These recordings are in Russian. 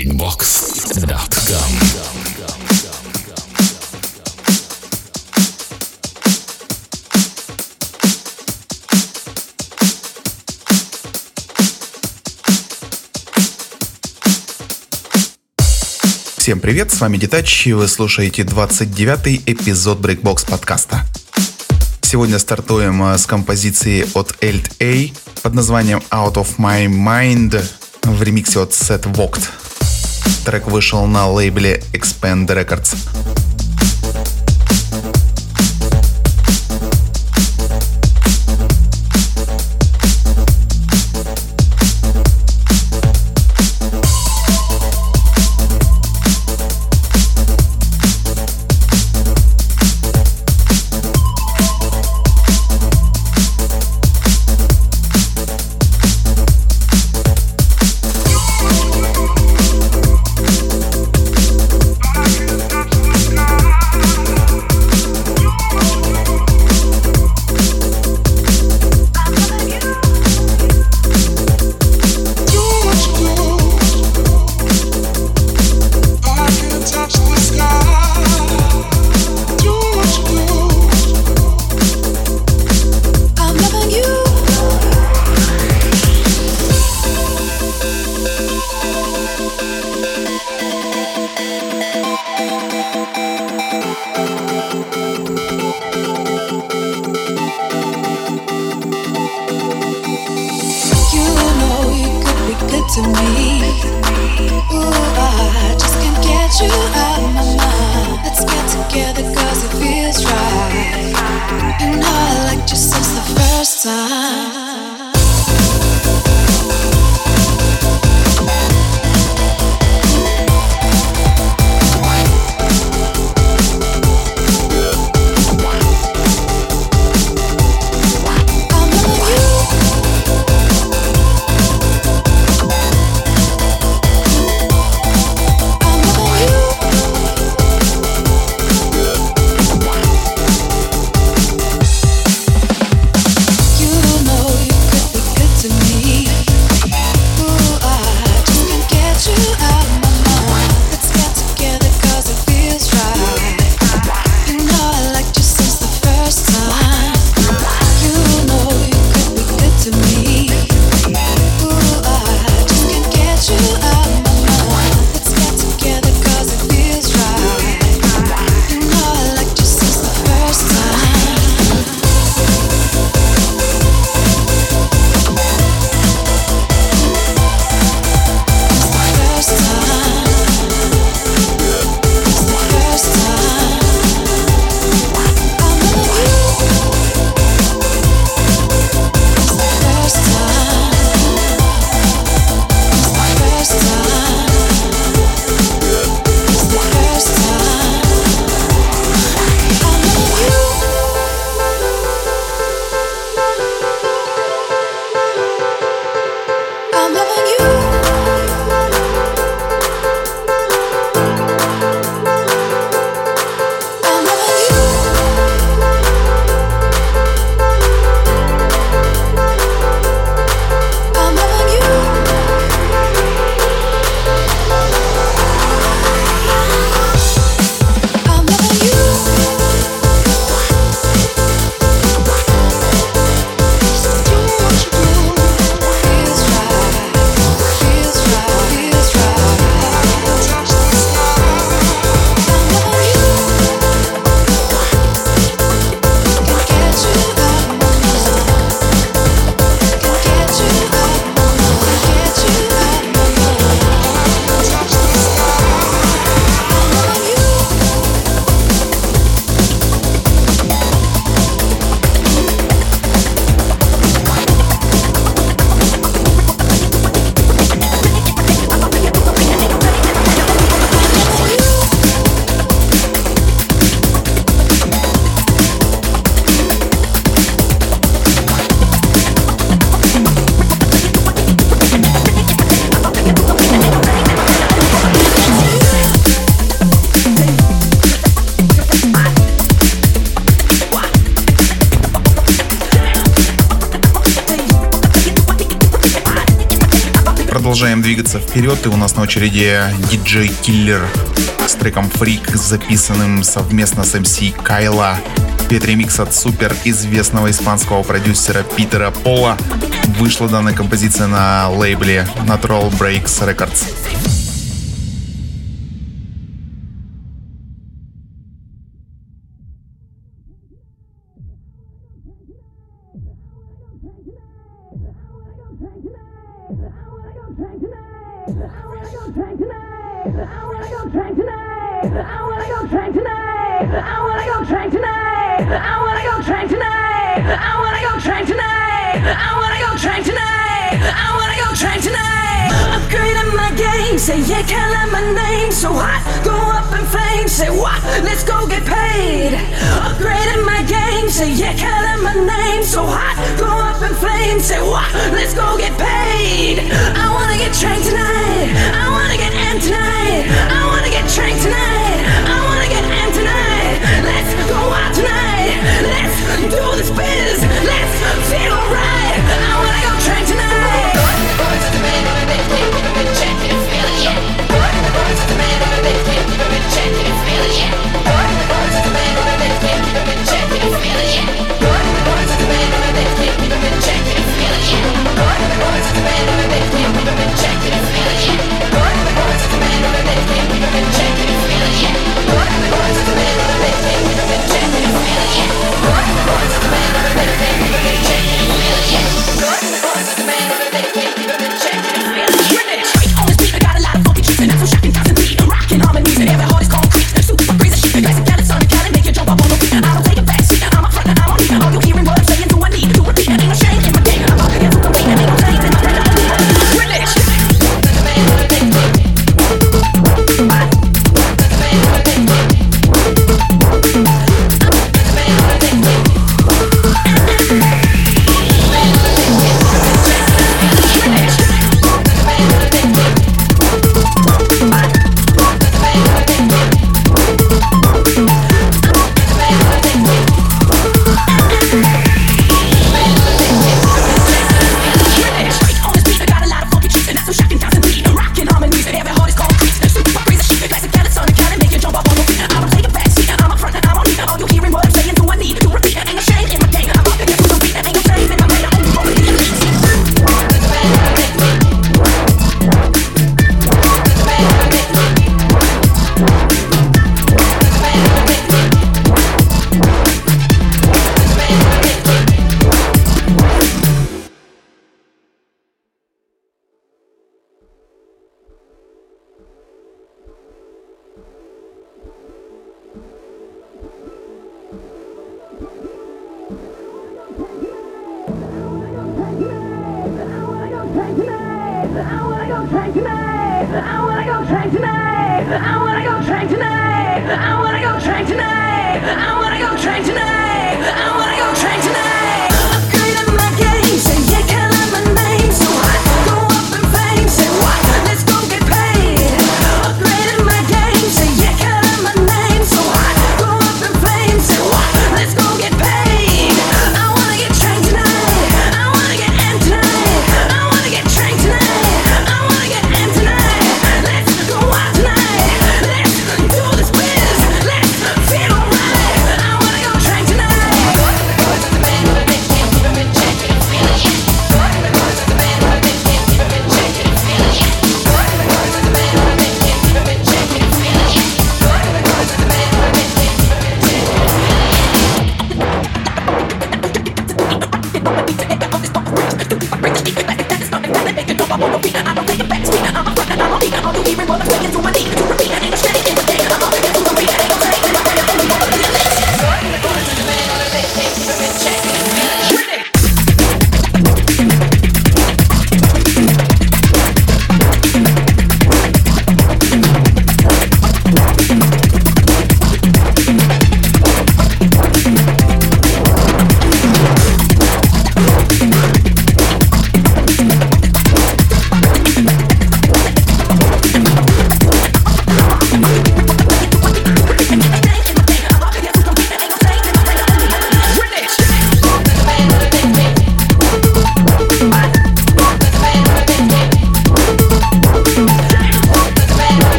Breakbox.com Всем привет, с вами Детач, и вы слушаете 29-й эпизод Breakbox подкаста. Сегодня стартуем э, с композиции от Elt A под названием Out of My Mind в ремиксе от Set Vogt. Трек вышел на лейбле Expand Records. side и у нас на очереди диджей Киллер с треком Freak, записанным совместно с MC Кайла. Это ремикс от супер известного испанского продюсера Питера Пола. Вышла данная композиция на лейбле Natural Breaks Records. Say yeah, can't let my game, say yeah, callin' my name so hot. Go up in flames. Say what? Let's go get paid. Upgrading my game. Say yeah, can't let my name so hot. Go up in flames. Say what? Let's go get paid. I wanna get trained tonight. I wanna get in tonight. I wanna get trained tonight. Out tonight. Let's do this biz. Let's feel alright. I wanna go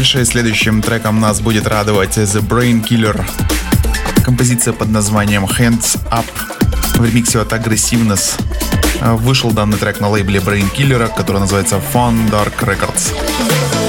дальше. Следующим треком нас будет радовать The Brain Killer. Композиция под названием Hands Up в ремиксе от Aggressiveness. Вышел данный трек на лейбле Brain Killer, который называется Fun Dark Records.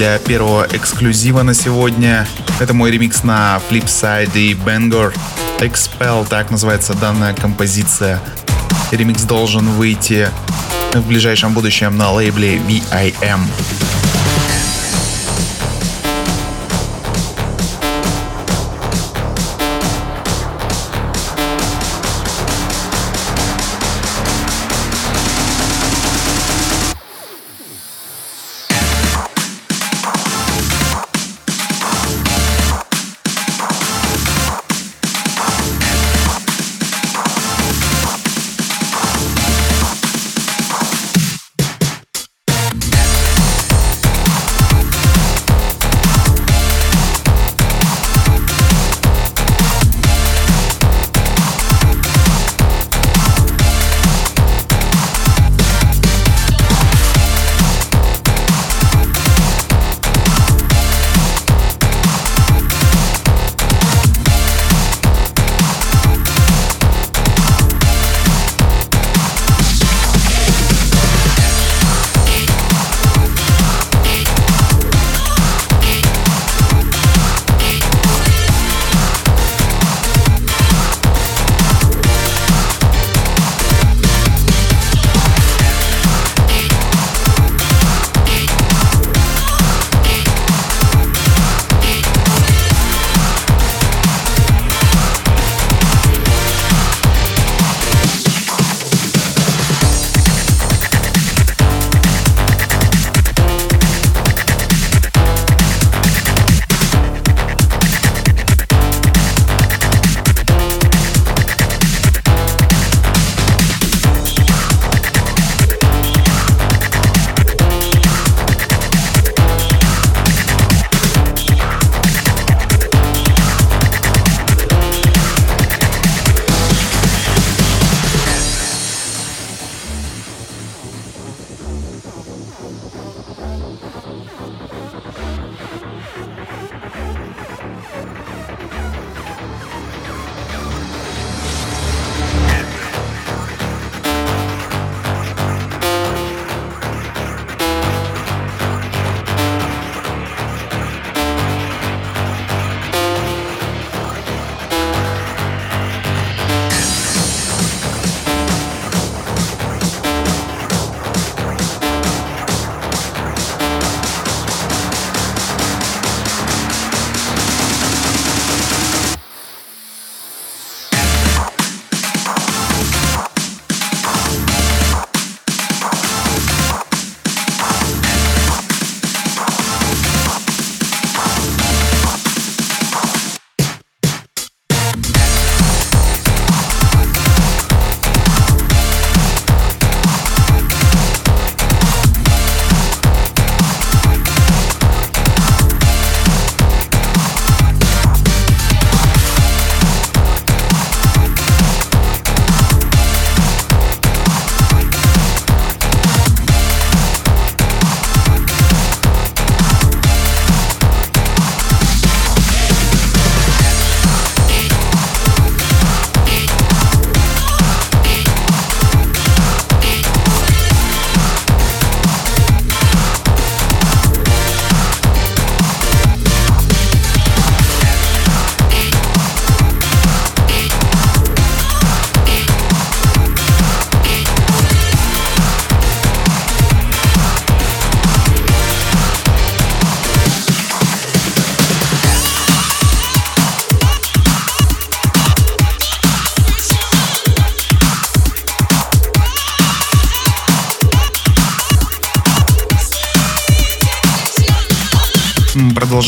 Для первого эксклюзива на сегодня. Это мой ремикс на Flipside и Bangor. Expel, так называется данная композиция. Ремикс должен выйти в ближайшем будущем на лейбле VIM.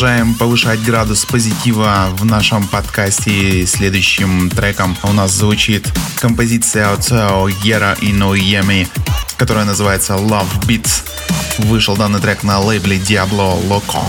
продолжаем повышать градус позитива в нашем подкасте. Следующим треком у нас звучит композиция от э, Гера и Ноеми, которая называется Love Beats. Вышел данный трек на лейбле Diablo Loco.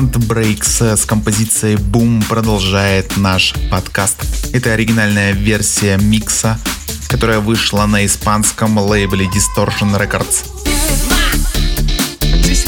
Plant Breaks с композицией Boom продолжает наш подкаст. Это оригинальная версия микса, которая вышла на испанском лейбле Distortion Records. This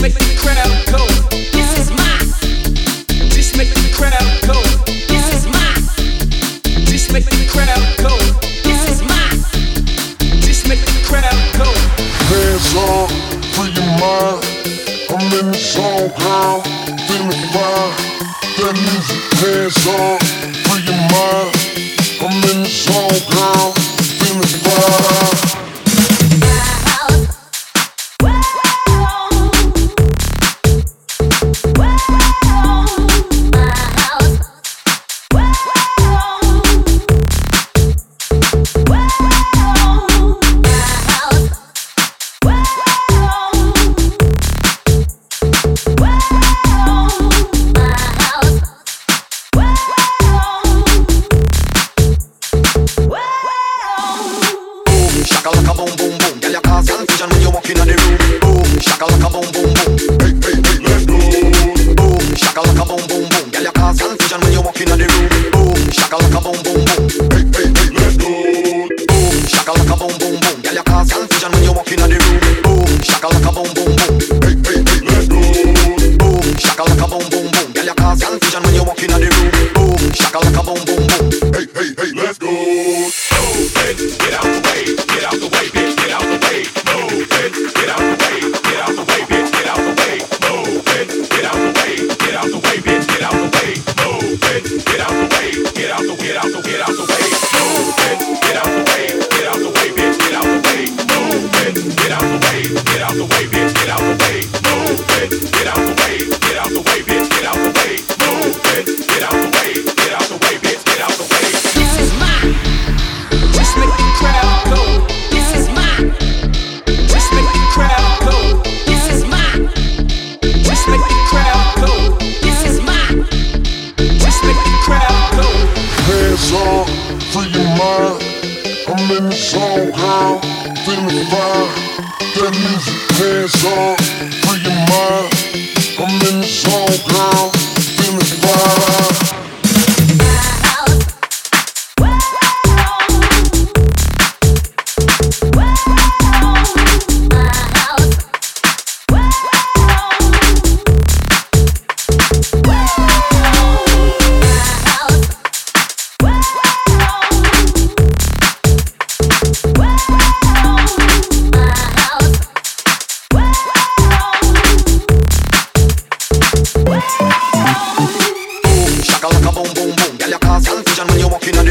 Like a boom boom boom. Girl, you cause confusion when you walk in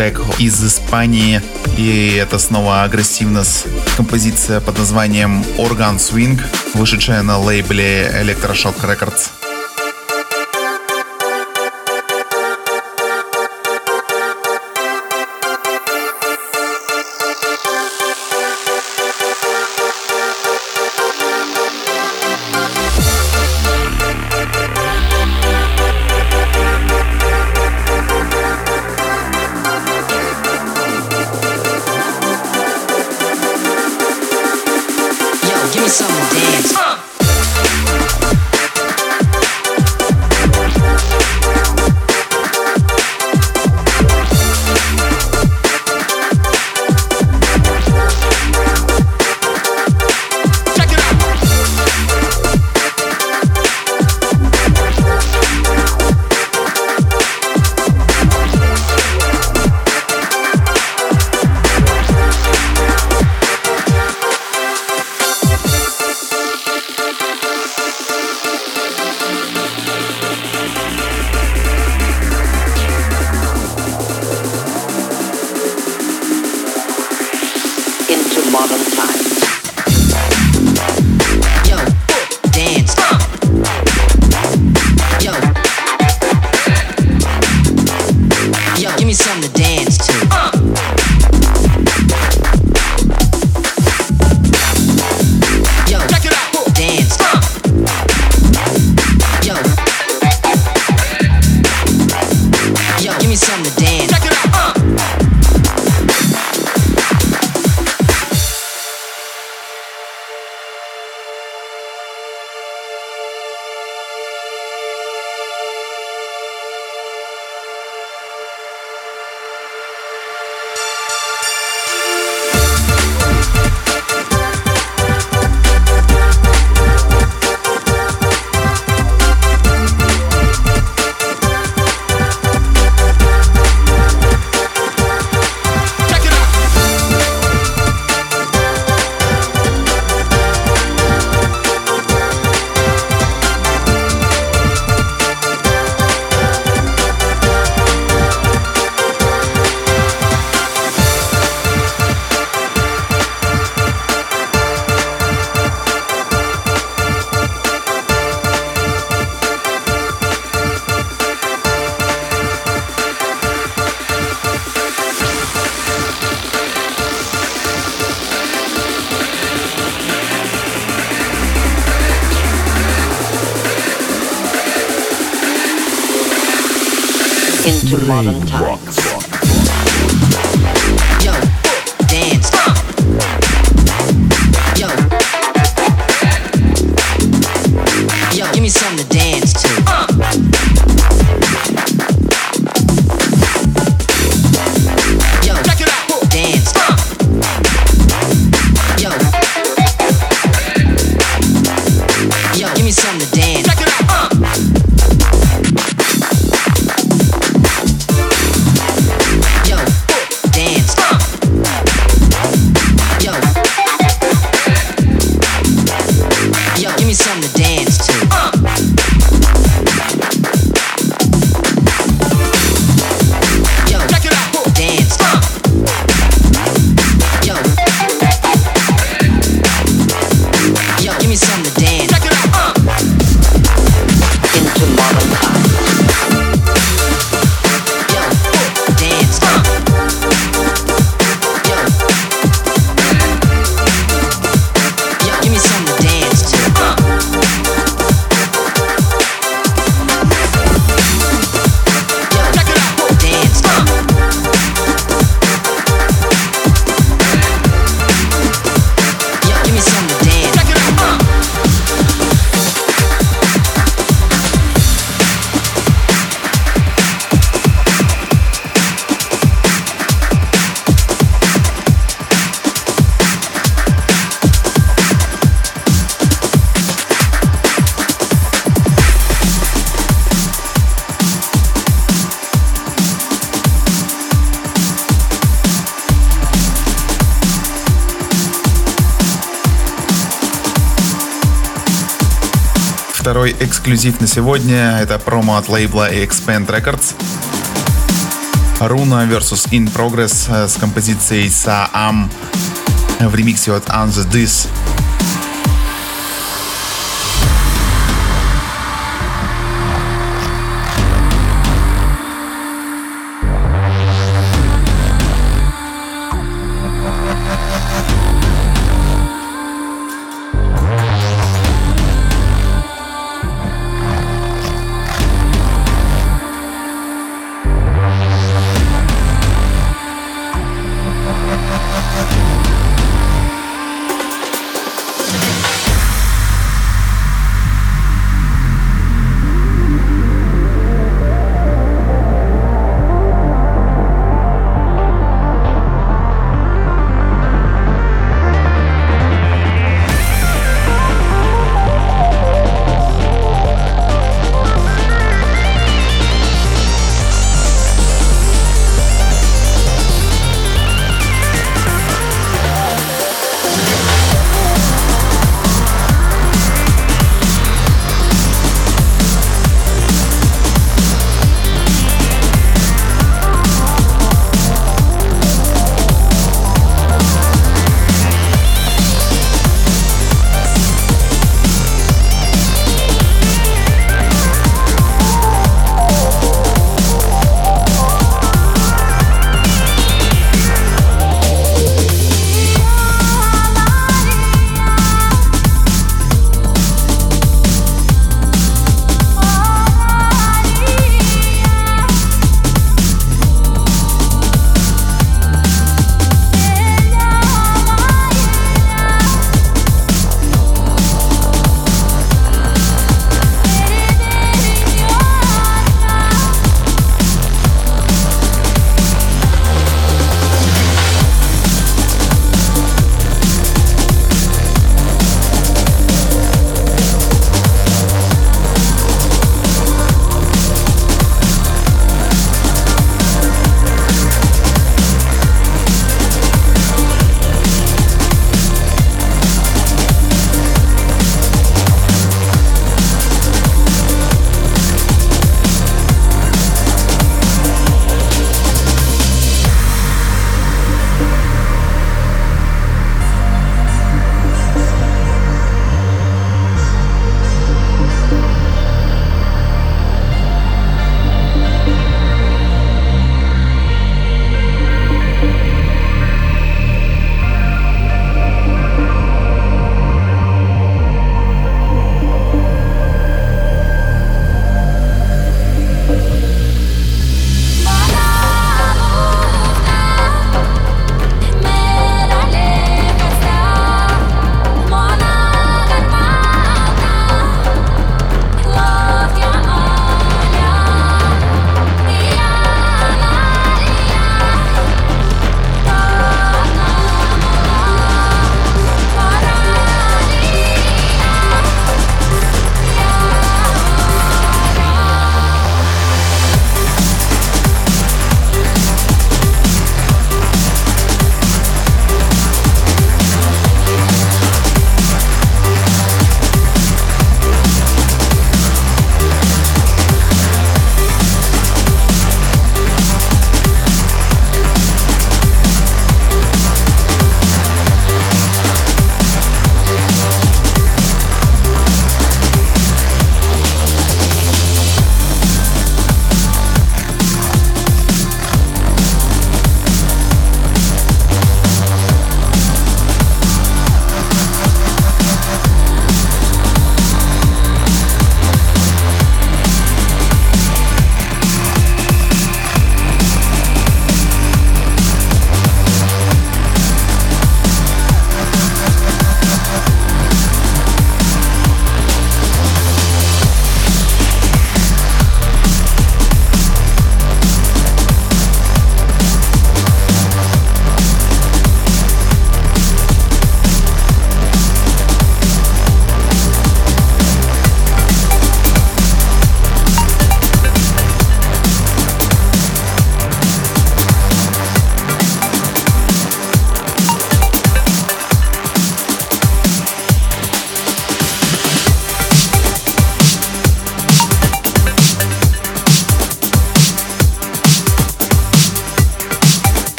трек из Испании. И это снова агрессивность. Композиция под названием Organ Swing, вышедшая на лейбле Electroshock Records. Give me some dance. 霸王茶 Второй эксклюзив на сегодня — это промо от лейбла Expand Records. Руна vs. In Progress э, с композицией Saam в ремиксе от Anza This.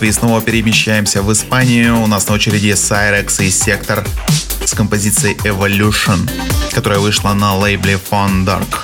Латвии снова перемещаемся в Испанию. У нас на очереди Cyrex и Сектор с композицией Evolution, которая вышла на лейбле Fun Dark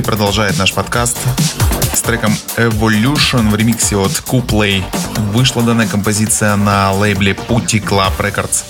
G продолжает наш подкаст с треком Evolution в ремиксе от Kuplay. Вышла данная композиция на лейбле Putty Club Records.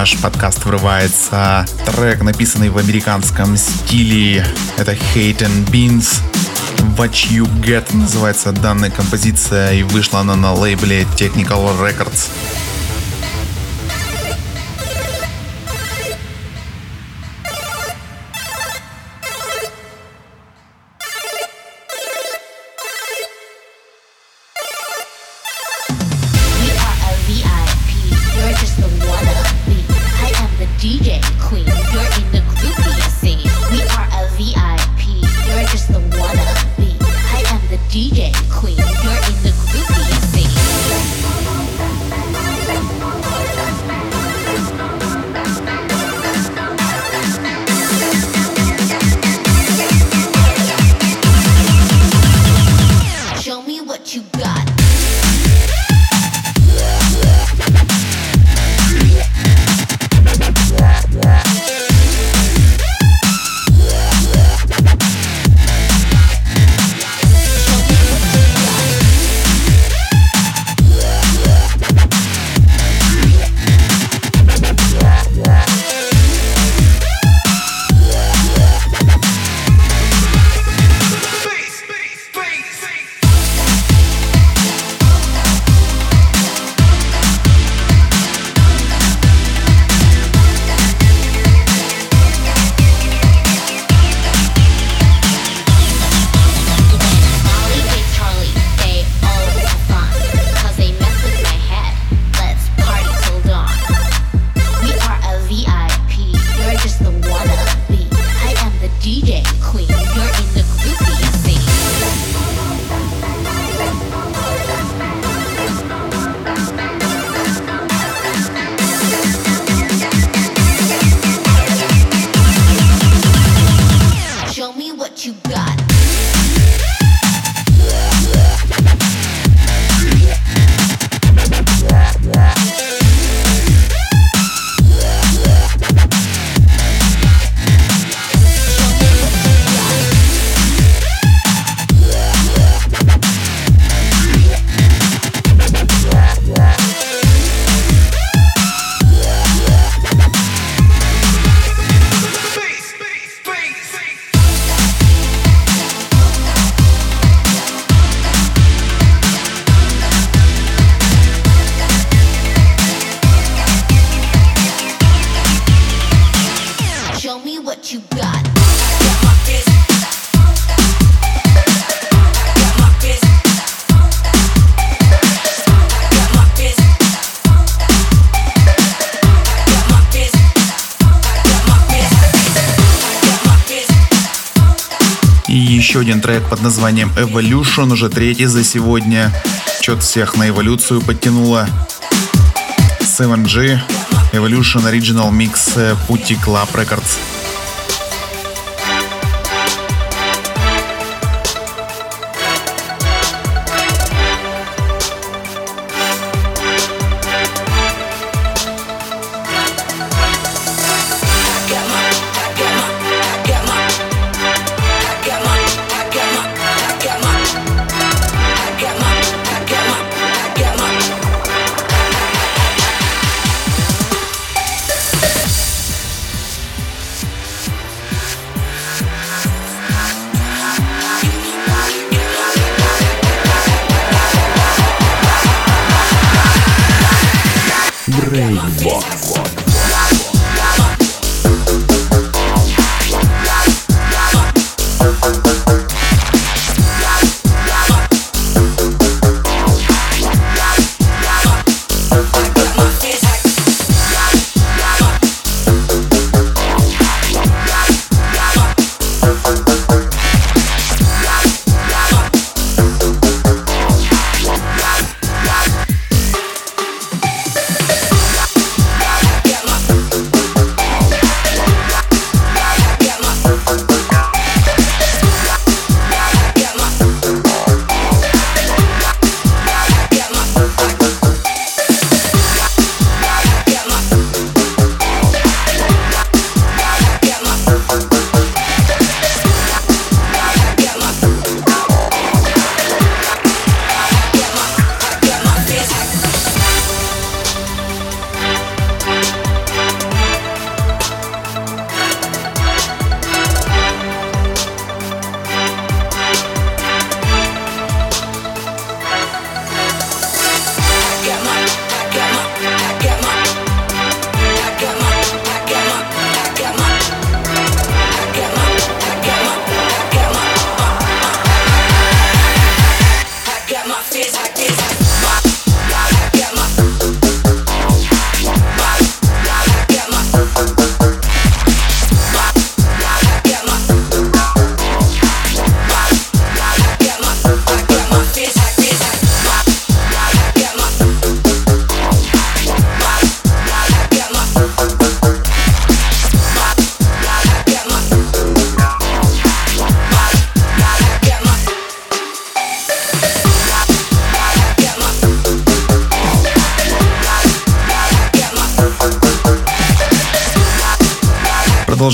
наш подкаст врывается трек, написанный в американском стиле. Это Hate and Beans. What You Get называется данная композиция и вышла она на лейбле Technical Records. названием Evolution, уже третий за сегодня. Чет всех на эволюцию подтянуло. 7G, Evolution Original Mix, э, Пути Club Records.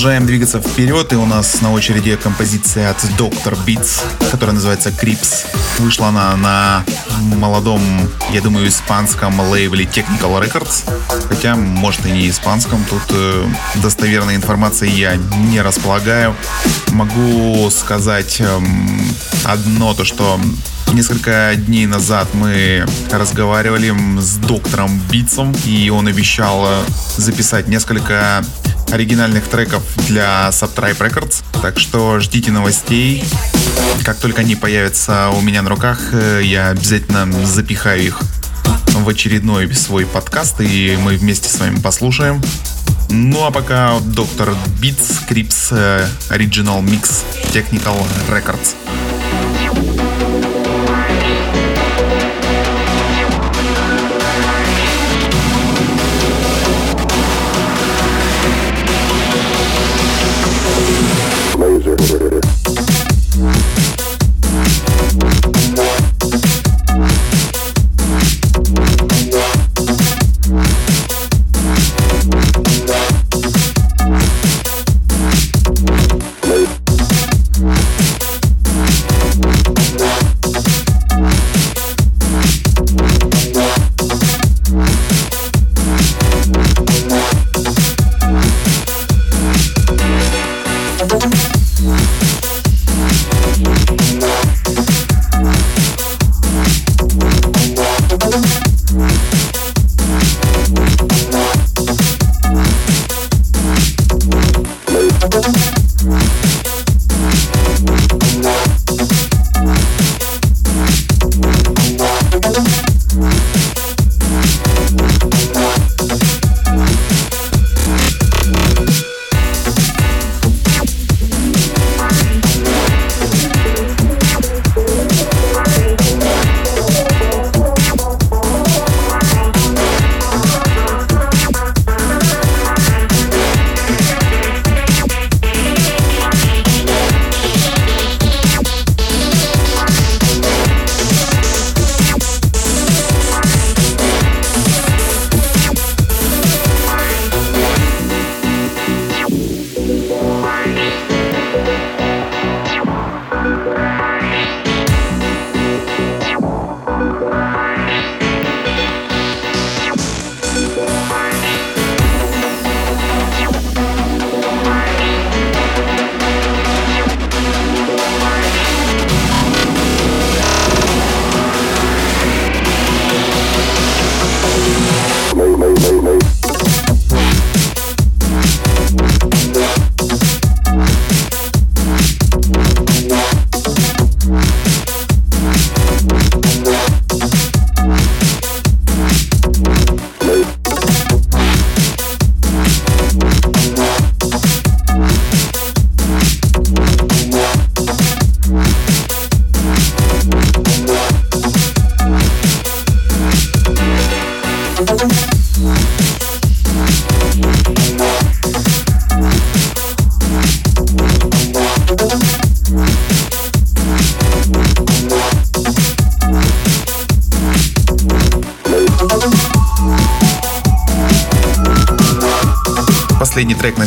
Продолжаем двигаться вперед, и у нас на очереди композиция от Dr. Beats, которая называется Crips. Вышла она на молодом, я думаю, испанском лейбле Technical Records, хотя, может, и не испанском, тут э, достоверной информации я не располагаю. Могу сказать эм, одно, то что Несколько дней назад мы разговаривали с доктором Битсом, и он обещал э, записать несколько оригинальных треков для Subtribe Records. Так что ждите новостей. Как только они появятся у меня на руках, э, я обязательно запихаю их в очередной свой подкаст, и мы вместе с вами послушаем. Ну а пока доктор Beats Crips э, Original Mix Technical Records.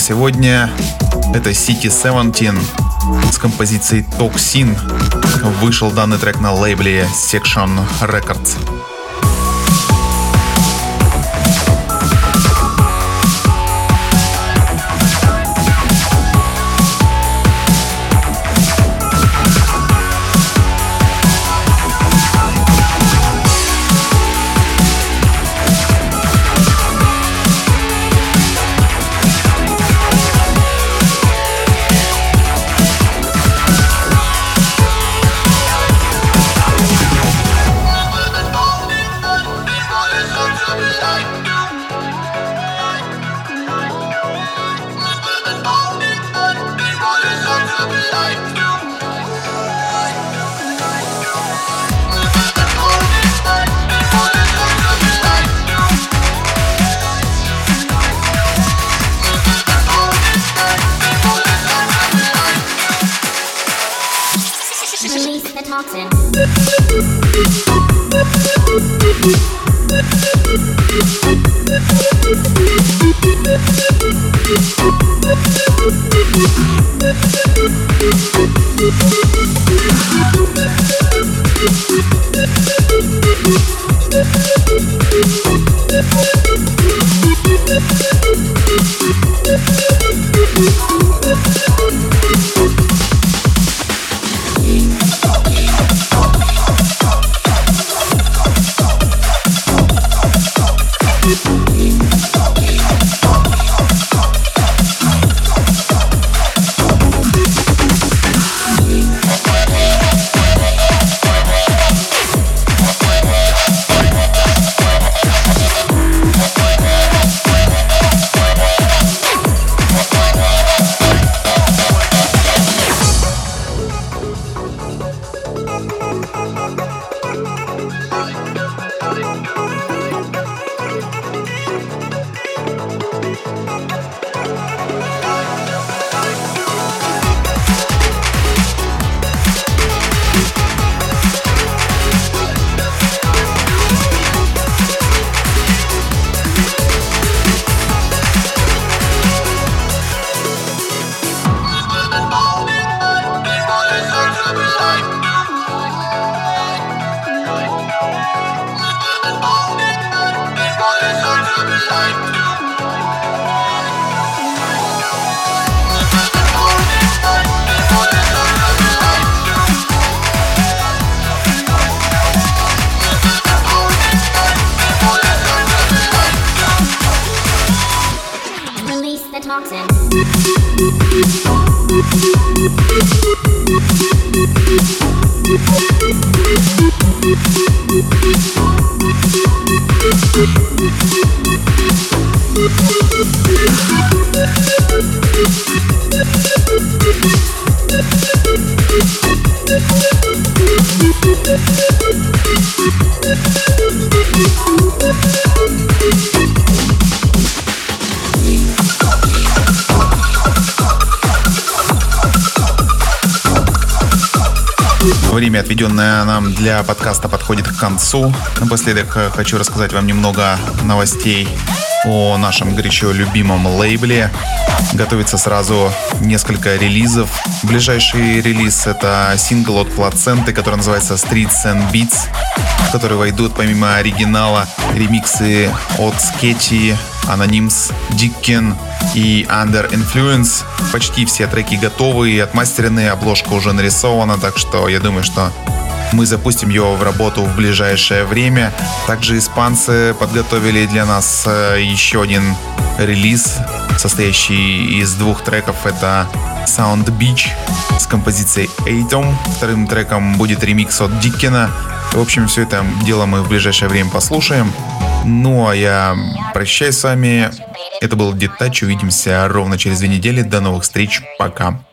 Сегодня это City 17 с композицией Toxin. Вышел данный трек на лейбле Section Records. Время, отведенное нам для подкаста, подходит к концу. Напоследок э, хочу рассказать вам немного новостей о нашем горячо любимом лейбле. Готовится сразу несколько релизов. Ближайший релиз — это сингл от Плаценты, который называется Streets and Beats, в который войдут помимо оригинала ремиксы от Sketchy, Anonyms, Dicken и Under Influence. Почти все треки готовы и отмастерены, обложка уже нарисована, так что я думаю, что мы запустим его в работу в ближайшее время. Также испанцы подготовили для нас э, еще один релиз, состоящий из двух треков. Это Sound Beach с композицией Atom. Вторым треком будет ремикс от Диккена. В общем, все это дело мы в ближайшее время послушаем. Ну, а я прощаюсь с вами. Это был Детач. Увидимся ровно через две недели. До новых встреч. Пока.